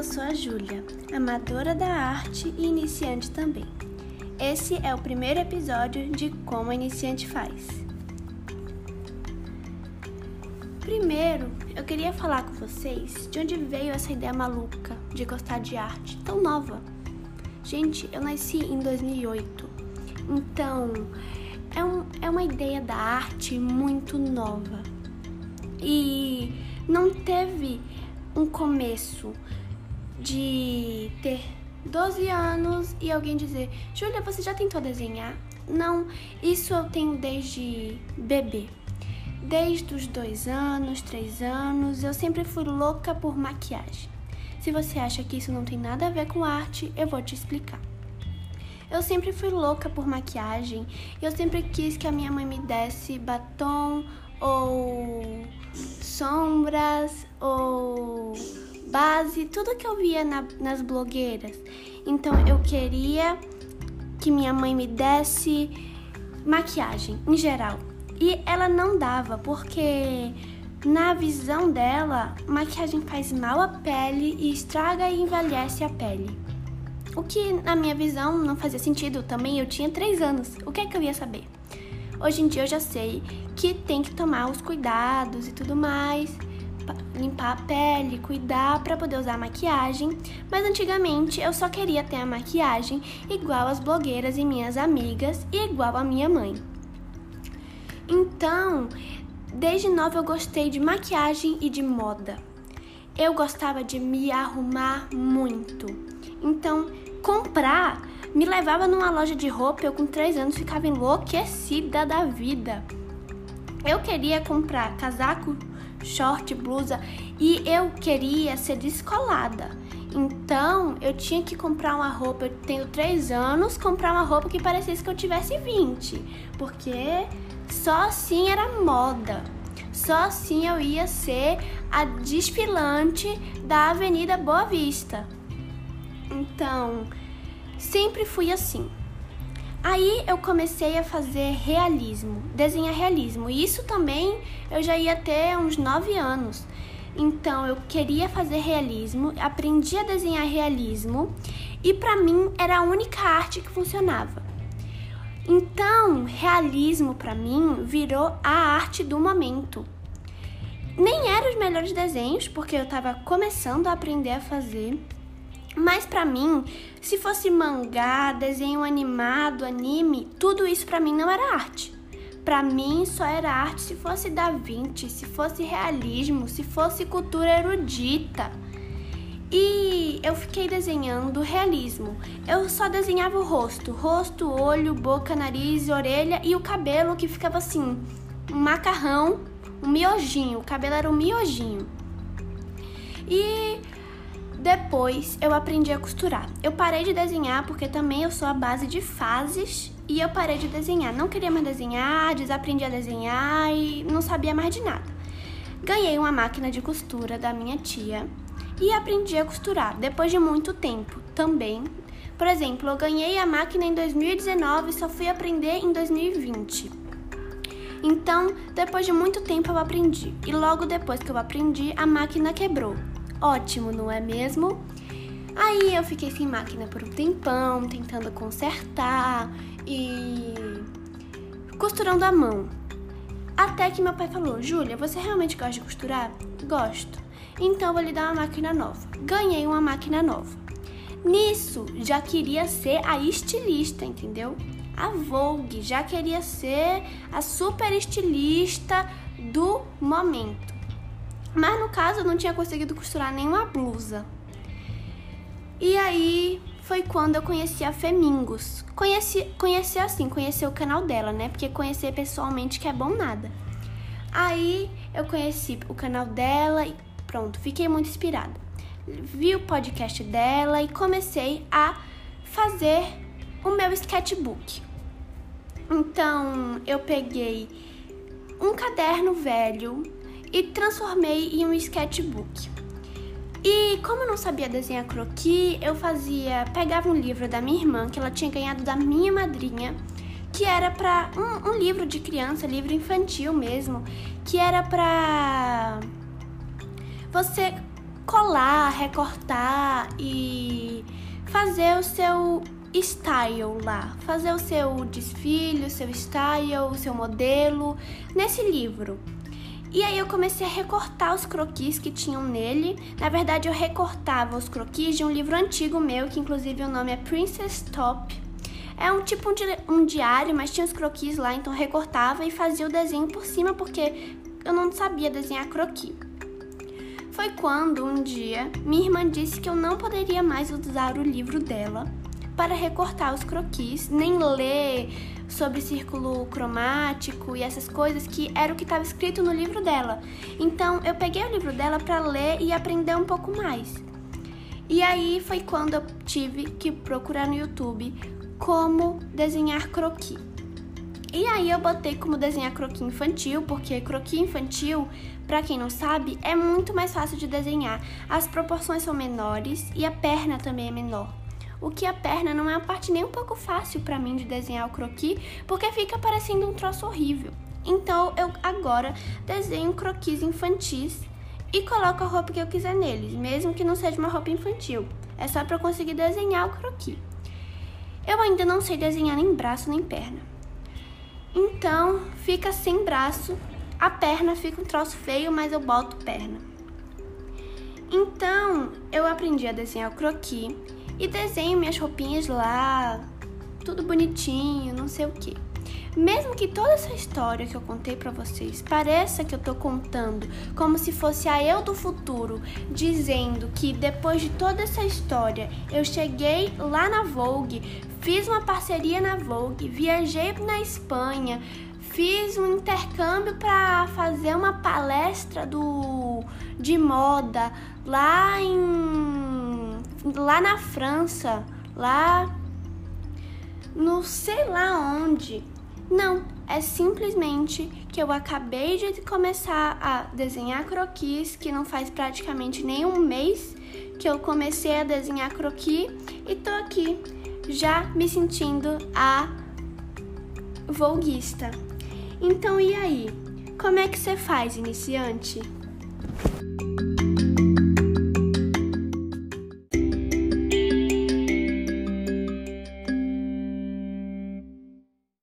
eu sou a Júlia, amadora da arte e iniciante também. Esse é o primeiro episódio de Como a Iniciante Faz. Primeiro, eu queria falar com vocês de onde veio essa ideia maluca de gostar de arte tão nova. Gente, eu nasci em 2008, então é, um, é uma ideia da arte muito nova e não teve um começo de ter 12 anos e alguém dizer: Júlia, você já tentou desenhar? Não, isso eu tenho desde bebê. Desde os dois anos, três anos, eu sempre fui louca por maquiagem. Se você acha que isso não tem nada a ver com arte, eu vou te explicar. Eu sempre fui louca por maquiagem. Eu sempre quis que a minha mãe me desse batom ou sombras ou base, tudo que eu via na, nas blogueiras. Então eu queria que minha mãe me desse maquiagem em geral. E ela não dava, porque na visão dela, maquiagem faz mal à pele e estraga e envelhece a pele. O que na minha visão não fazia sentido também, eu tinha 3 anos. O que é que eu ia saber? Hoje em dia eu já sei que tem que tomar os cuidados e tudo mais, limpar a pele, cuidar para poder usar maquiagem, mas antigamente eu só queria ter a maquiagem igual as blogueiras e minhas amigas e igual a minha mãe. Então, desde nova eu gostei de maquiagem e de moda. Eu gostava de me arrumar muito. Então, comprar me levava numa loja de roupa, eu com 3 anos ficava enlouquecida da vida. Eu queria comprar casaco, short, blusa e eu queria ser descolada. Então eu tinha que comprar uma roupa, eu tenho 3 anos, comprar uma roupa que parecesse que eu tivesse 20, porque só assim era moda. Só assim eu ia ser a desfilante da Avenida Boa Vista. Então, Sempre fui assim. Aí eu comecei a fazer realismo, desenhar realismo. E isso também eu já ia ter uns 9 anos. Então eu queria fazer realismo, aprendi a desenhar realismo e para mim era a única arte que funcionava. Então, realismo para mim virou a arte do momento. Nem eram os melhores desenhos, porque eu estava começando a aprender a fazer mas para mim, se fosse mangá, desenho animado, anime, tudo isso para mim não era arte. Para mim só era arte se fosse Da Vinci, se fosse realismo, se fosse cultura erudita. E eu fiquei desenhando realismo. Eu só desenhava o rosto, rosto, olho, boca, nariz, orelha e o cabelo que ficava assim, um macarrão, um miojinho. O cabelo era um miojinho. E depois eu aprendi a costurar. Eu parei de desenhar porque também eu sou a base de fases e eu parei de desenhar. Não queria mais desenhar, desaprendi a desenhar e não sabia mais de nada. Ganhei uma máquina de costura da minha tia e aprendi a costurar depois de muito tempo também. Por exemplo, eu ganhei a máquina em 2019 e só fui aprender em 2020. Então, depois de muito tempo eu aprendi. E logo depois que eu aprendi, a máquina quebrou. Ótimo, não é mesmo? Aí eu fiquei sem máquina por um tempão, tentando consertar e costurando a mão. Até que meu pai falou: Júlia, você realmente gosta de costurar? Gosto. Então vou lhe dar uma máquina nova. Ganhei uma máquina nova. Nisso, já queria ser a estilista, entendeu? A Vogue já queria ser a super estilista do momento. Mas no caso eu não tinha conseguido costurar nenhuma blusa. E aí foi quando eu conheci a Femingos. Conheci, conheci assim, conheci o canal dela, né? Porque conhecer pessoalmente que é bom nada. Aí eu conheci o canal dela e pronto, fiquei muito inspirada. Vi o podcast dela e comecei a fazer o meu sketchbook. Então eu peguei um caderno velho e transformei em um sketchbook. E como eu não sabia desenhar croquis, eu fazia, pegava um livro da minha irmã que ela tinha ganhado da minha madrinha, que era para um, um, livro de criança, livro infantil mesmo, que era para você colar, recortar e fazer o seu style lá, fazer o seu desfile, o seu style, o seu modelo nesse livro. E aí eu comecei a recortar os croquis que tinham nele. Na verdade, eu recortava os croquis de um livro antigo meu, que inclusive o nome é Princess Top. É um tipo um diário, mas tinha os croquis lá, então recortava e fazia o desenho por cima, porque eu não sabia desenhar croquis. Foi quando um dia minha irmã disse que eu não poderia mais usar o livro dela para recortar os croquis, nem ler sobre círculo cromático e essas coisas que era o que estava escrito no livro dela. Então eu peguei o livro dela para ler e aprender um pouco mais. E aí foi quando eu tive que procurar no YouTube como desenhar croquis. E aí eu botei como desenhar croquis infantil, porque croquis infantil, para quem não sabe, é muito mais fácil de desenhar. As proporções são menores e a perna também é menor o que a perna não é uma parte nem um pouco fácil para mim de desenhar o croquis, porque fica parecendo um troço horrível. Então eu agora desenho croquis infantis e coloco a roupa que eu quiser neles, mesmo que não seja uma roupa infantil. É só para eu conseguir desenhar o croquis. Eu ainda não sei desenhar nem braço nem perna. Então fica sem braço, a perna fica um troço feio, mas eu boto perna. Então eu aprendi a desenhar o croquis e desenho minhas roupinhas lá, tudo bonitinho, não sei o que. Mesmo que toda essa história que eu contei para vocês pareça que eu tô contando como se fosse a eu do futuro, dizendo que depois de toda essa história eu cheguei lá na Vogue, fiz uma parceria na Vogue, viajei na Espanha, fiz um intercâmbio para fazer uma palestra do de moda lá em lá na França, lá no sei lá onde. Não, é simplesmente que eu acabei de começar a desenhar croquis, que não faz praticamente nem um mês que eu comecei a desenhar croquis e tô aqui já me sentindo a volguista. Então e aí? Como é que você faz, iniciante?